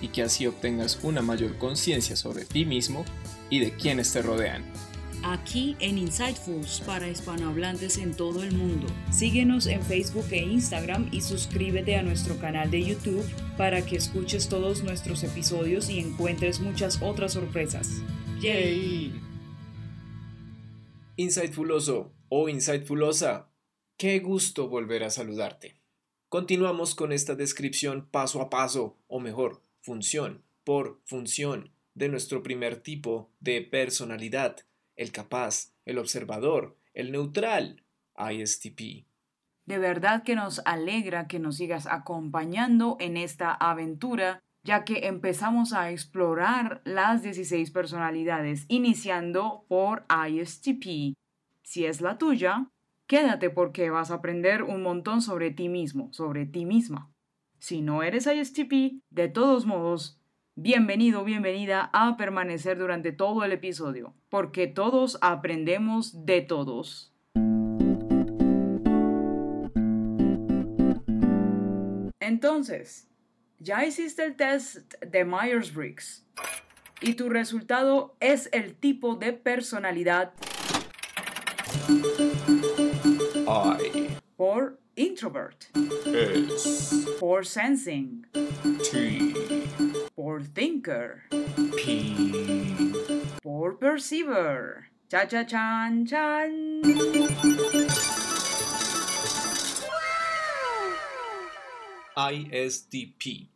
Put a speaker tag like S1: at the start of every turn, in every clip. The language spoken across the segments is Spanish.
S1: y que así obtengas una mayor conciencia sobre ti mismo y de quienes te rodean.
S2: Aquí en Insightfuls para hispanohablantes en todo el mundo. Síguenos en Facebook e Instagram y suscríbete a nuestro canal de YouTube para que escuches todos nuestros episodios y encuentres muchas otras sorpresas. ¡Yay!
S1: Insightfuloso o Insightfulosa, qué gusto volver a saludarte. Continuamos con esta descripción paso a paso, o mejor, función por función, de nuestro primer tipo de personalidad, el capaz, el observador, el neutral, ISTP.
S2: De verdad que nos alegra que nos sigas acompañando en esta aventura, ya que empezamos a explorar las 16 personalidades, iniciando por ISTP. Si es la tuya, quédate porque vas a aprender un montón sobre ti mismo, sobre ti misma. Si no eres ISTP, de todos modos, bienvenido, bienvenida a permanecer durante todo el episodio, porque todos aprendemos de todos. Entonces, ya hiciste el test de Myers-Briggs y tu resultado es el tipo de personalidad
S1: I.
S2: por introvert.
S1: S.
S2: For sensing.
S1: T.
S2: For thinker.
S1: P.
S2: For perceiver. Cha cha chan chan.
S1: ISTP.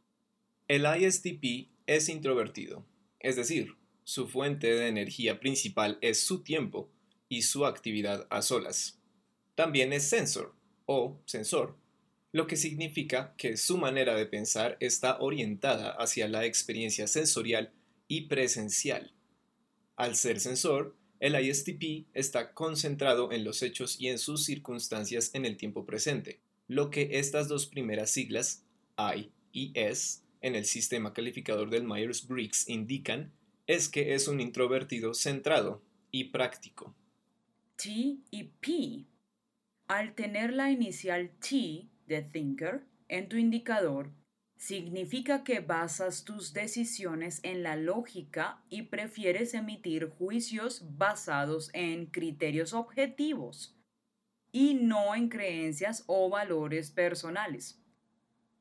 S1: El ISTP es introvertido, es decir, su fuente de energía principal es su tiempo y su actividad a solas. También es sensor o sensor, lo que significa que su manera de pensar está orientada hacia la experiencia sensorial y presencial. Al ser sensor, el ISTP está concentrado en los hechos y en sus circunstancias en el tiempo presente, lo que estas dos primeras siglas, I y S, en el sistema calificador del Myers-Briggs indican es que es un introvertido centrado y práctico.
S2: T y P. Al tener la inicial T de thinker en tu indicador, significa que basas tus decisiones en la lógica y prefieres emitir juicios basados en criterios objetivos y no en creencias o valores personales.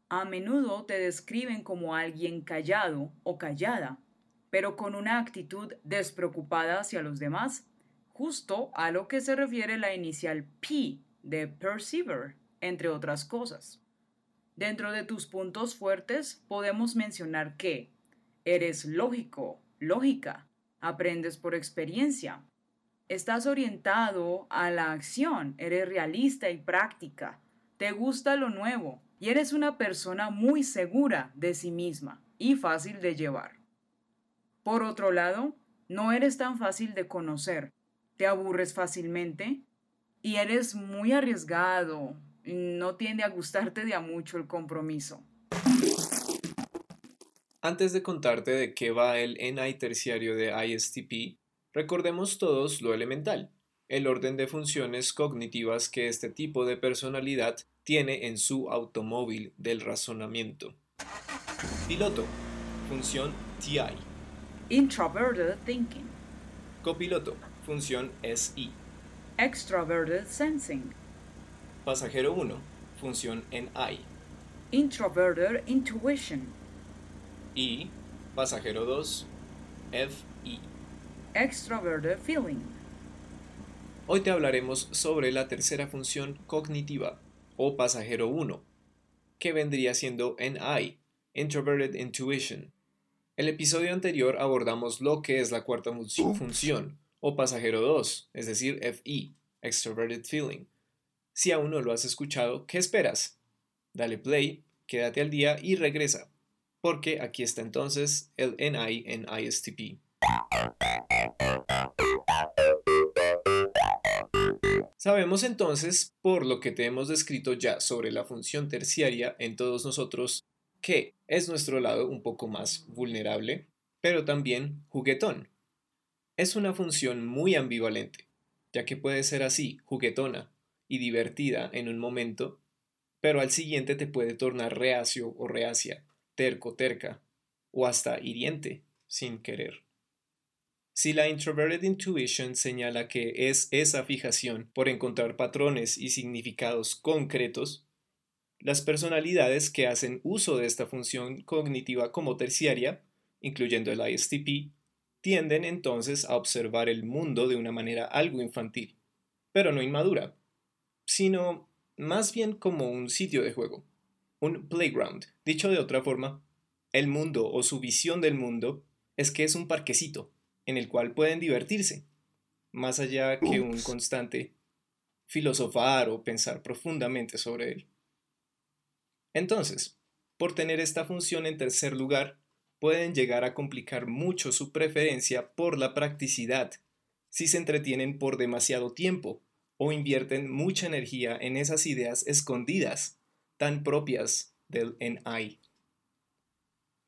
S2: A menudo te describen como alguien callado o callada, pero con una actitud despreocupada hacia los demás, justo a lo que se refiere la inicial P de perceiver, entre otras cosas. Dentro de tus puntos fuertes podemos mencionar que eres lógico, lógica, aprendes por experiencia, estás orientado a la acción, eres realista y práctica, te gusta lo nuevo y eres una persona muy segura de sí misma y fácil de llevar. Por otro lado, no eres tan fácil de conocer, te aburres fácilmente y eres muy arriesgado, no tiende a gustarte de a mucho el compromiso.
S1: Antes de contarte de qué va el NI terciario de ISTP, recordemos todos lo elemental, el orden de funciones cognitivas que este tipo de personalidad tiene en su automóvil del razonamiento. Piloto, función TI.
S2: Introverted thinking.
S1: Copiloto, función SI.
S2: Extroverted sensing.
S1: Pasajero 1, función NI.
S2: Introverted intuition.
S1: Y pasajero 2, FI.
S2: Extroverted feeling.
S1: Hoy te hablaremos sobre la tercera función cognitiva, o pasajero 1, que vendría siendo NI, Introverted Intuition. El episodio anterior abordamos lo que es la cuarta función, o pasajero 2, es decir, FI, Extroverted Feeling. Si aún no lo has escuchado, ¿qué esperas? Dale play, quédate al día y regresa, porque aquí está entonces el NI en ISTP. Sabemos entonces, por lo que te hemos descrito ya sobre la función terciaria en todos nosotros, que es nuestro lado un poco más vulnerable, pero también juguetón. Es una función muy ambivalente, ya que puede ser así, juguetona y divertida en un momento, pero al siguiente te puede tornar reacio o reacia, terco, terca, o hasta hiriente, sin querer. Si la Introverted Intuition señala que es esa fijación por encontrar patrones y significados concretos, las personalidades que hacen uso de esta función cognitiva como terciaria, incluyendo el ISTP, tienden entonces a observar el mundo de una manera algo infantil, pero no inmadura, sino más bien como un sitio de juego, un playground. Dicho de otra forma, el mundo o su visión del mundo es que es un parquecito en el cual pueden divertirse, más allá que un constante filosofar o pensar profundamente sobre él. Entonces, por tener esta función en tercer lugar, pueden llegar a complicar mucho su preferencia por la practicidad, si se entretienen por demasiado tiempo o invierten mucha energía en esas ideas escondidas, tan propias del NI.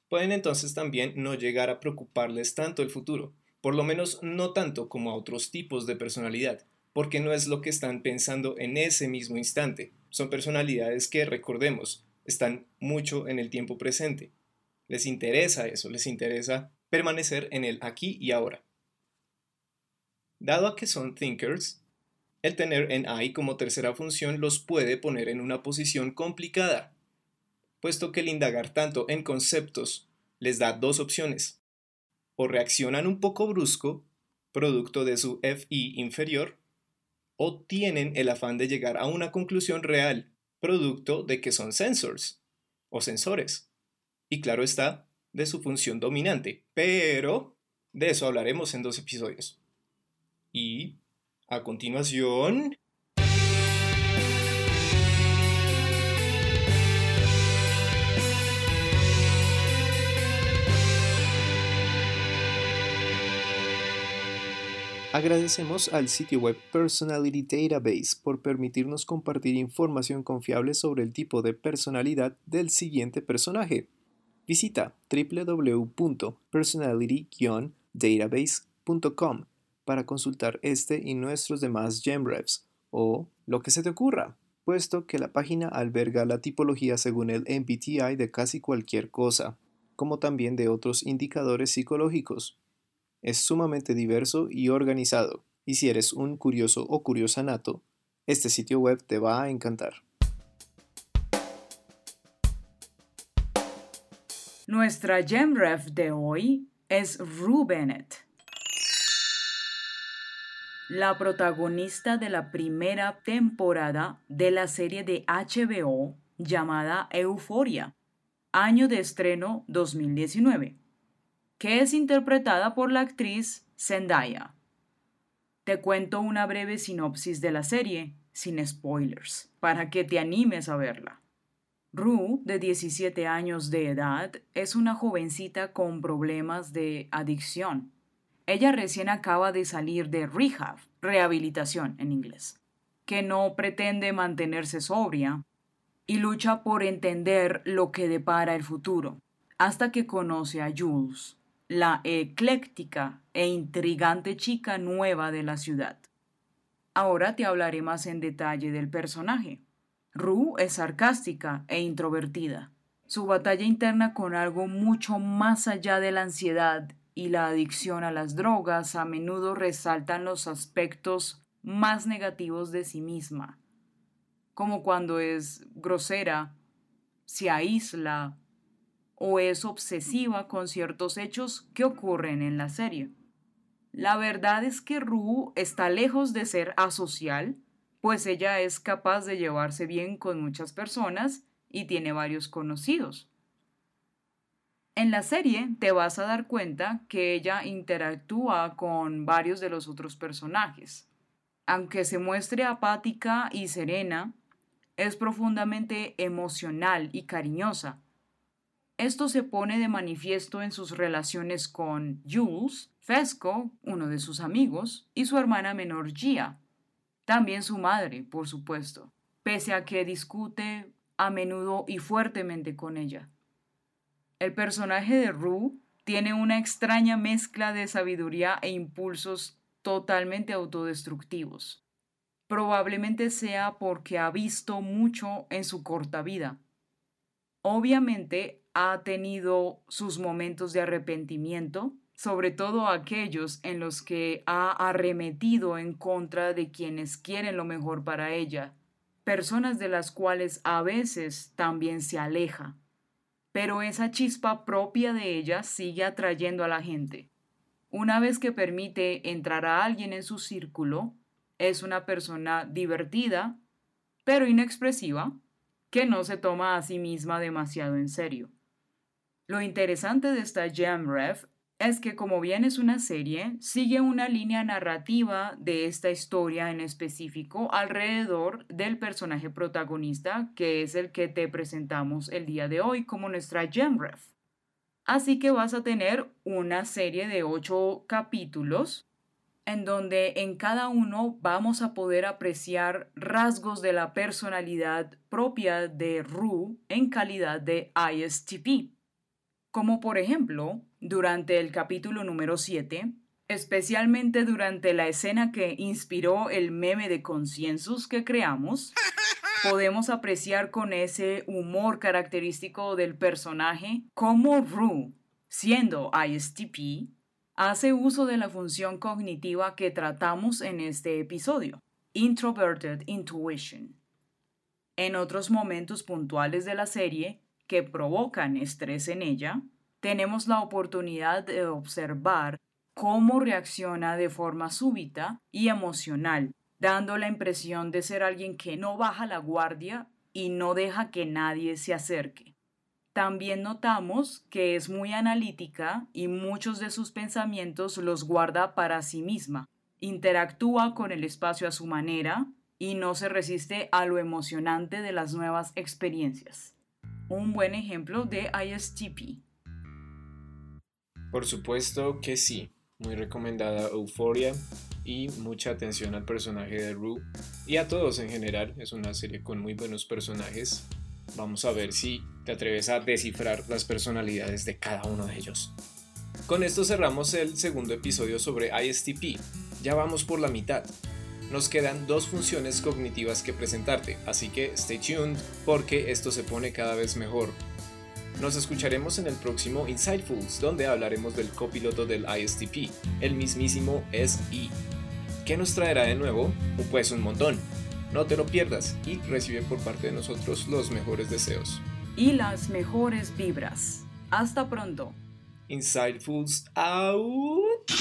S1: Pueden entonces también no llegar a preocuparles tanto el futuro, por lo menos no tanto como a otros tipos de personalidad, porque no es lo que están pensando en ese mismo instante. Son personalidades que, recordemos, están mucho en el tiempo presente. Les interesa eso, les interesa permanecer en el aquí y ahora. Dado a que son thinkers, el tener en I como tercera función los puede poner en una posición complicada, puesto que el indagar tanto en conceptos les da dos opciones o reaccionan un poco brusco, producto de su FI inferior, o tienen el afán de llegar a una conclusión real, producto de que son sensors o sensores. Y claro está, de su función dominante, pero de eso hablaremos en dos episodios. Y a continuación, Agradecemos al sitio web Personality Database por permitirnos compartir información confiable sobre el tipo de personalidad del siguiente personaje. Visita www.personality-database.com para consultar este y nuestros demás GemRefs o lo que se te ocurra, puesto que la página alberga la tipología según el MBTI de casi cualquier cosa, como también de otros indicadores psicológicos es sumamente diverso y organizado, y si eres un curioso o curiosa nato, este sitio web te va a encantar.
S2: Nuestra GemRef de hoy es Rue Bennett, la protagonista de la primera temporada de la serie de HBO llamada Euforia, año de estreno 2019 que es interpretada por la actriz Zendaya. Te cuento una breve sinopsis de la serie, sin spoilers, para que te animes a verla. Rue, de 17 años de edad, es una jovencita con problemas de adicción. Ella recién acaba de salir de rehab, rehabilitación en inglés, que no pretende mantenerse sobria y lucha por entender lo que depara el futuro, hasta que conoce a Jules, la ecléctica e intrigante chica nueva de la ciudad. Ahora te hablaré más en detalle del personaje. Rue es sarcástica e introvertida. Su batalla interna con algo mucho más allá de la ansiedad y la adicción a las drogas a menudo resaltan los aspectos más negativos de sí misma, como cuando es grosera, se aísla o es obsesiva con ciertos hechos que ocurren en la serie. La verdad es que Rue está lejos de ser asocial, pues ella es capaz de llevarse bien con muchas personas y tiene varios conocidos. En la serie te vas a dar cuenta que ella interactúa con varios de los otros personajes. Aunque se muestre apática y serena, es profundamente emocional y cariñosa, Esto se pone de manifiesto en sus relaciones con Jules, Fesco, uno de sus amigos, y su hermana menor Gia. También su madre, por supuesto, pese a que discute a menudo y fuertemente con ella. El personaje de Rue tiene una extraña mezcla de sabiduría e impulsos totalmente autodestructivos. Probablemente sea porque ha visto mucho en su corta vida. Obviamente ha tenido sus momentos de arrepentimiento, sobre todo aquellos en los que ha arremetido en contra de quienes quieren lo mejor para ella, personas de las cuales a veces también se aleja. Pero esa chispa propia de ella sigue atrayendo a la gente. Una vez que permite entrar a alguien en su círculo, es una persona divertida, pero inexpresiva, que no se toma a sí misma demasiado en serio. Lo interesante de esta Ref es que como bien es una serie, sigue una línea narrativa de esta historia en específico alrededor del personaje protagonista, que es el que te presentamos el día de hoy como nuestra Ref. Así que vas a tener una serie de ocho capítulos en donde en cada uno vamos a poder apreciar rasgos de la personalidad propia de Rue en calidad de ISTP. Como por ejemplo, durante el capítulo número 7, especialmente durante la escena que inspiró el meme de Conciensus que creamos, podemos apreciar con ese humor característico del personaje cómo Rue, siendo ISTP, hace uso de la función cognitiva que tratamos en este episodio, Introverted Intuition. En otros momentos puntuales de la serie que provocan estrés en ella, tenemos la oportunidad de observar cómo reacciona de forma súbita y emocional dando la impresión de ser alguien que no baja la guardia y no deja que nadie se acerque. También notamos que es muy analítica y muchos de sus pensamientos los guarda para sí misma. Interactúa con el espacio a su manera y no se resiste a lo emocionante de las nuevas experiencias. Un buen ejemplo de ISTP.
S1: Por supuesto que sí, muy recomendada Euphoria y mucha atención al personaje de Rue y a todos en general. Es una serie con muy buenos personajes. Vamos a ver si te atreves a descifrar las personalidades de cada uno de ellos. Con esto cerramos el segundo episodio sobre ISTP. Ya vamos por la mitad. Nos quedan dos funciones cognitivas que presentarte, así que stay tuned porque esto se pone cada vez mejor. Nos escucharemos en el próximo Insightfuls, donde hablaremos del copiloto del ISTP, el mismísimo SE. ¿Qué nos traerá de nuevo? Pues un montón. No te lo pierdas y recibe por parte de nosotros los mejores deseos.
S2: Y las mejores vibras. Hasta pronto.
S1: Insightfuls out.